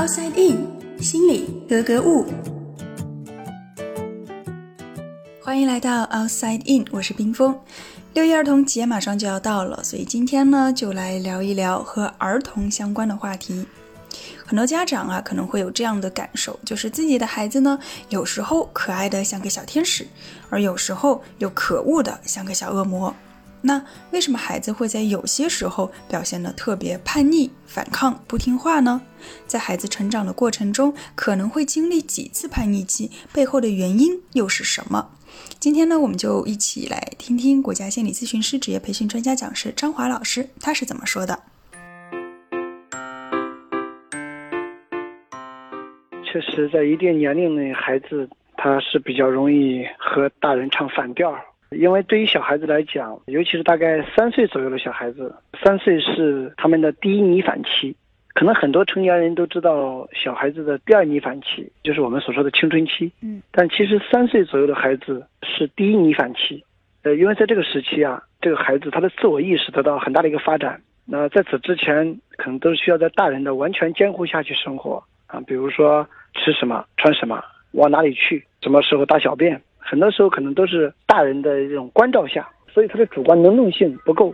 Outside In，心里格格物。欢迎来到 Outside In，我是冰峰。六一儿童节马上就要到了，所以今天呢，就来聊一聊和儿童相关的话题。很多家长啊，可能会有这样的感受，就是自己的孩子呢，有时候可爱的像个小天使，而有时候又可恶的像个小恶魔。那为什么孩子会在有些时候表现得特别叛逆、反抗、不听话呢？在孩子成长的过程中，可能会经历几次叛逆期，背后的原因又是什么？今天呢，我们就一起来听听国家心理咨询师职业培训专家讲师张华老师他是怎么说的。确实，在一定年龄内，孩子他是比较容易和大人唱反调。因为对于小孩子来讲，尤其是大概三岁左右的小孩子，三岁是他们的第一逆反期。可能很多成年人都知道，小孩子的第二逆反期就是我们所说的青春期。嗯，但其实三岁左右的孩子是第一逆反期。呃，因为在这个时期啊，这个孩子他的自我意识得到很大的一个发展。那在此之前，可能都是需要在大人的完全监护下去生活啊，比如说吃什么、穿什么、往哪里去、什么时候大小便。很多时候可能都是大人的这种关照下，所以他的主观能动性不够。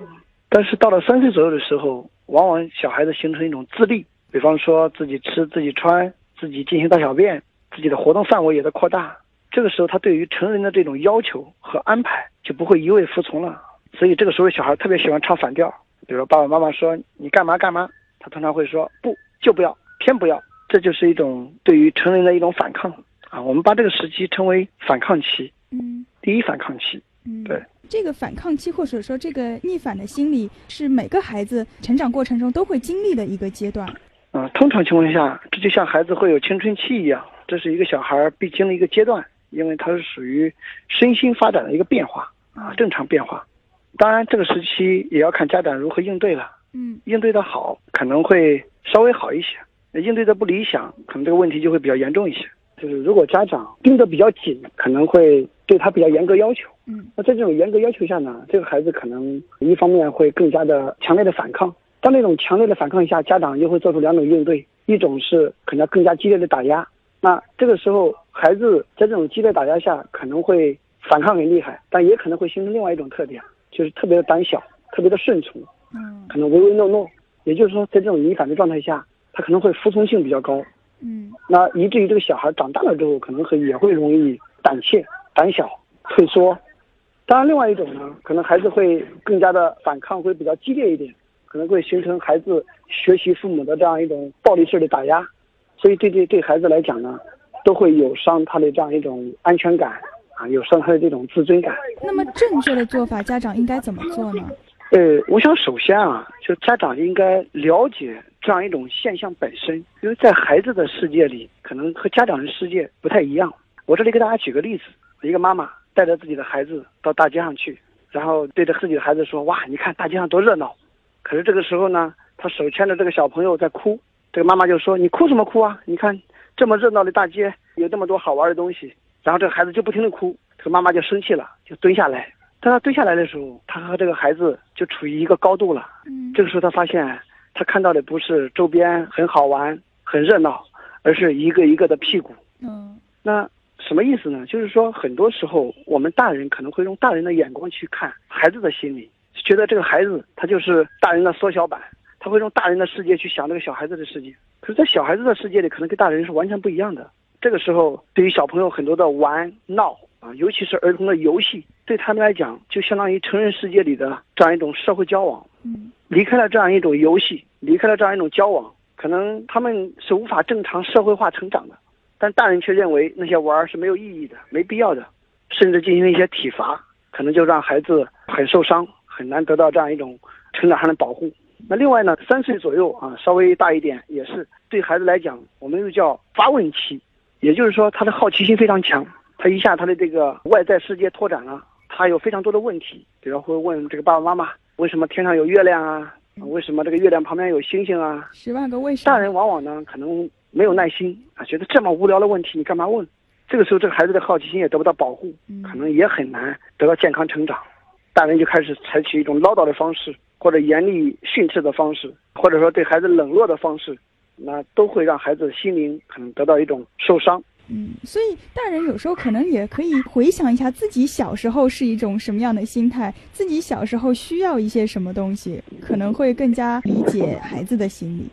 但是到了三岁左右的时候，往往小孩子形成一种自立，比方说自己吃、自己穿、自己进行大小便，自己的活动范围也在扩大。这个时候，他对于成人的这种要求和安排就不会一味服从了。所以这个时候，小孩特别喜欢唱反调，比如爸爸妈妈说你干嘛干嘛，他通常会说不就不要，偏不要。这就是一种对于成人的一种反抗。啊，我们把这个时期称为反抗期，嗯，第一反抗期，嗯，对，这个反抗期或者说这个逆反的心理，是每个孩子成长过程中都会经历的一个阶段。啊，通常情况下，这就像孩子会有青春期一样，这是一个小孩必经的一个阶段，因为它是属于身心发展的一个变化啊，正常变化。当然，这个时期也要看家长如何应对了。嗯，应对的好，可能会稍微好一些；应对的不理想，可能这个问题就会比较严重一些。就是如果家长盯得比较紧，可能会对他比较严格要求。嗯，那在这种严格要求下呢，这个孩子可能一方面会更加的强烈的反抗。当那种强烈的反抗下，家长又会做出两种应对：一种是可能更加激烈的打压。那这个时候，孩子在这种激烈打压下，可能会反抗很厉害，但也可能会形成另外一种特点，就是特别的胆小，特别的顺从。嗯，可能唯唯诺诺。也就是说，在这种逆反的状态下，他可能会服从性比较高。那以至于这个小孩长大了之后，可能会也会容易胆怯、胆小、退缩。当然，另外一种呢，可能孩子会更加的反抗，会比较激烈一点，可能会形成孩子学习父母的这样一种暴力式的打压。所以，对对对孩子来讲呢，都会有伤他的这样一种安全感啊，有伤他的这种自尊感。那么，正确的做法，家长应该怎么做呢？呃，我想首先啊，就家长应该了解这样一种现象本身，因为在孩子的世界里，可能和家长的世界不太一样。我这里给大家举个例子：一个妈妈带着自己的孩子到大街上去，然后对着自己的孩子说：“哇，你看大街上多热闹。”可是这个时候呢，他手牵着这个小朋友在哭，这个妈妈就说：“你哭什么哭啊？你看这么热闹的大街，有这么多好玩的东西。”然后这个孩子就不停的哭，这个妈妈就生气了，就蹲下来。当他蹲下来的时候，他和这个孩子就处于一个高度了。嗯，这个时候他发现，他看到的不是周边很好玩、很热闹，而是一个一个的屁股。嗯，那什么意思呢？就是说，很多时候我们大人可能会用大人的眼光去看孩子的心理，觉得这个孩子他就是大人的缩小版，他会用大人的世界去想这个小孩子的世界。可是，在小孩子的世界里，可能跟大人是完全不一样的。这个时候，对于小朋友很多的玩闹啊，尤其是儿童的游戏。对他们来讲，就相当于成人世界里的这样一种社会交往。嗯，离开了这样一种游戏，离开了这样一种交往，可能他们是无法正常社会化成长的。但大人却认为那些玩是没有意义的、没必要的，甚至进行一些体罚，可能就让孩子很受伤，很难得到这样一种成长上的保护。那另外呢，三岁左右啊，稍微大一点，也是对孩子来讲，我们又叫发问期，也就是说他的好奇心非常强，他一下他的这个外在世界拓展了。他有非常多的问题，比如会问这个爸爸妈妈，为什么天上有月亮啊？为什么这个月亮旁边有星星啊？十万个为什么。大人往往呢，可能没有耐心啊，觉得这么无聊的问题你干嘛问？这个时候，这个孩子的好奇心也得不到保护，可能也很难得到健康成长。大人就开始采取一种唠叨的方式，或者严厉训斥的方式，或者说对孩子冷落的方式，那都会让孩子心灵可能得到一种受伤。嗯，所以大人有时候可能也可以回想一下自己小时候是一种什么样的心态，自己小时候需要一些什么东西，可能会更加理解孩子的心理。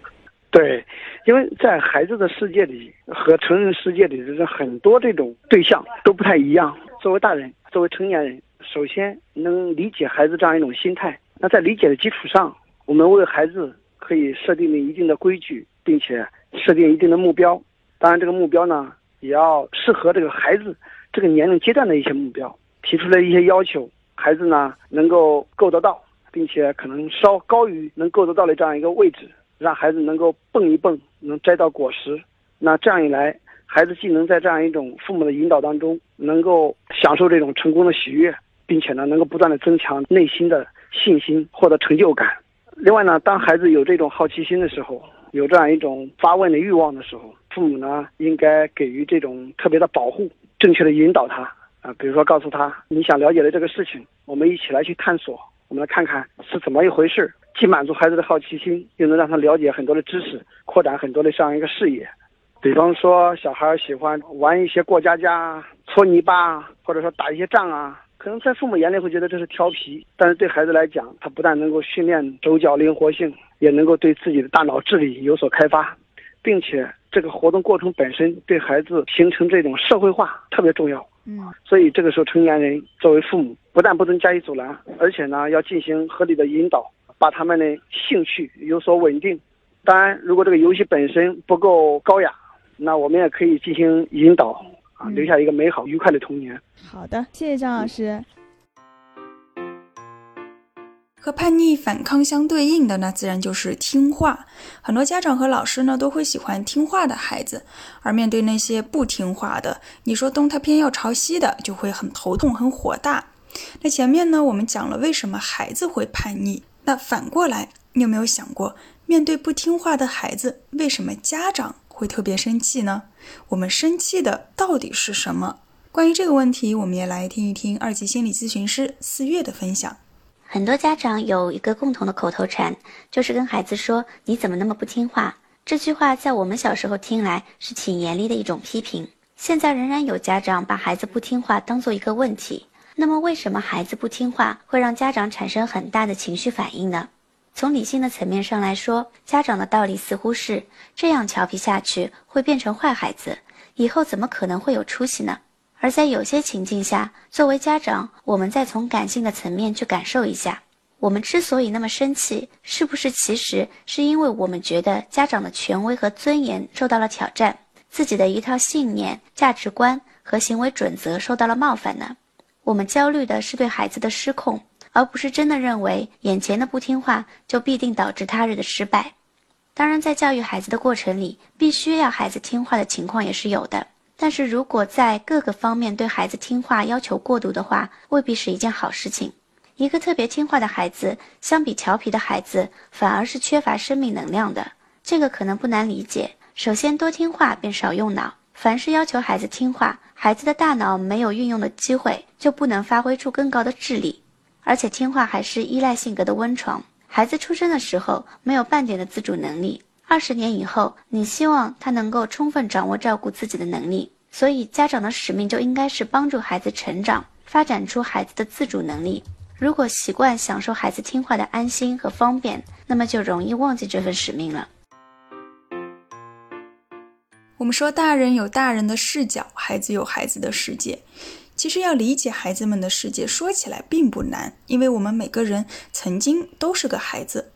对，因为在孩子的世界里和成人世界里，就是很多这种对象都不太一样。作为大人，作为成年人，首先能理解孩子这样一种心态。那在理解的基础上，我们为孩子可以设定一定的规矩，并且设定一定的目标。当然，这个目标呢。也要适合这个孩子这个年龄阶段的一些目标，提出了一些要求，孩子呢能够够得到，并且可能稍高于能够得到的这样一个位置，让孩子能够蹦一蹦，能摘到果实。那这样一来，孩子既能在这样一种父母的引导当中，能够享受这种成功的喜悦，并且呢能够不断的增强内心的信心，获得成就感。另外呢，当孩子有这种好奇心的时候，有这样一种发问的欲望的时候，父母呢应该给予这种特别的保护，正确的引导他啊，比如说告诉他你想了解的这个事情，我们一起来去探索，我们来看看是怎么一回事，既满足孩子的好奇心，又能让他了解很多的知识，扩展很多的这样一个视野。比方说，小孩喜欢玩一些过家家、搓泥巴，或者说打一些仗啊。可能在父母眼里会觉得这是调皮，但是对孩子来讲，他不但能够训练手脚灵活性，也能够对自己的大脑智力有所开发，并且这个活动过程本身对孩子形成这种社会化特别重要。嗯，所以这个时候成年人作为父母，不但不能加以阻拦，而且呢要进行合理的引导，把他们的兴趣有所稳定。当然，如果这个游戏本身不够高雅，那我们也可以进行引导。留下一个美好愉快的童年。好的，谢谢张老师。和叛逆反抗相对应的，那自然就是听话。很多家长和老师呢，都会喜欢听话的孩子，而面对那些不听话的，你说东他偏要朝西的，就会很头痛、很火大。那前面呢，我们讲了为什么孩子会叛逆，那反过来，你有没有想过，面对不听话的孩子，为什么家长？会特别生气呢？我们生气的到底是什么？关于这个问题，我们也来听一听二级心理咨询师四月的分享。很多家长有一个共同的口头禅，就是跟孩子说：“你怎么那么不听话？”这句话在我们小时候听来是挺严厉的一种批评。现在仍然有家长把孩子不听话当做一个问题。那么，为什么孩子不听话会让家长产生很大的情绪反应呢？从理性的层面上来说，家长的道理似乎是这样调皮下去会变成坏孩子，以后怎么可能会有出息呢？而在有些情境下，作为家长，我们再从感性的层面去感受一下，我们之所以那么生气，是不是其实是因为我们觉得家长的权威和尊严受到了挑战，自己的一套信念、价值观和行为准则受到了冒犯呢？我们焦虑的是对孩子的失控。而不是真的认为眼前的不听话就必定导致他日的失败。当然，在教育孩子的过程里，必须要孩子听话的情况也是有的。但是如果在各个方面对孩子听话要求过度的话，未必是一件好事情。一个特别听话的孩子，相比调皮的孩子，反而是缺乏生命能量的。这个可能不难理解。首先，多听话便少用脑。凡是要求孩子听话，孩子的大脑没有运用的机会，就不能发挥出更高的智力。而且听话还是依赖性格的温床。孩子出生的时候没有半点的自主能力，二十年以后，你希望他能够充分掌握照顾自己的能力。所以，家长的使命就应该是帮助孩子成长，发展出孩子的自主能力。如果习惯享受孩子听话的安心和方便，那么就容易忘记这份使命了。我们说，大人有大人的视角，孩子有孩子的世界。其实要理解孩子们的世界，说起来并不难，因为我们每个人曾经都是个孩子。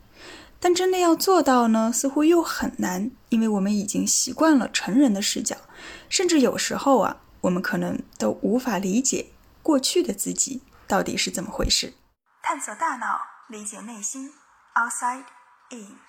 但真的要做到呢，似乎又很难，因为我们已经习惯了成人的视角，甚至有时候啊，我们可能都无法理解过去的自己到底是怎么回事。探索大脑，理解内心，Outside In。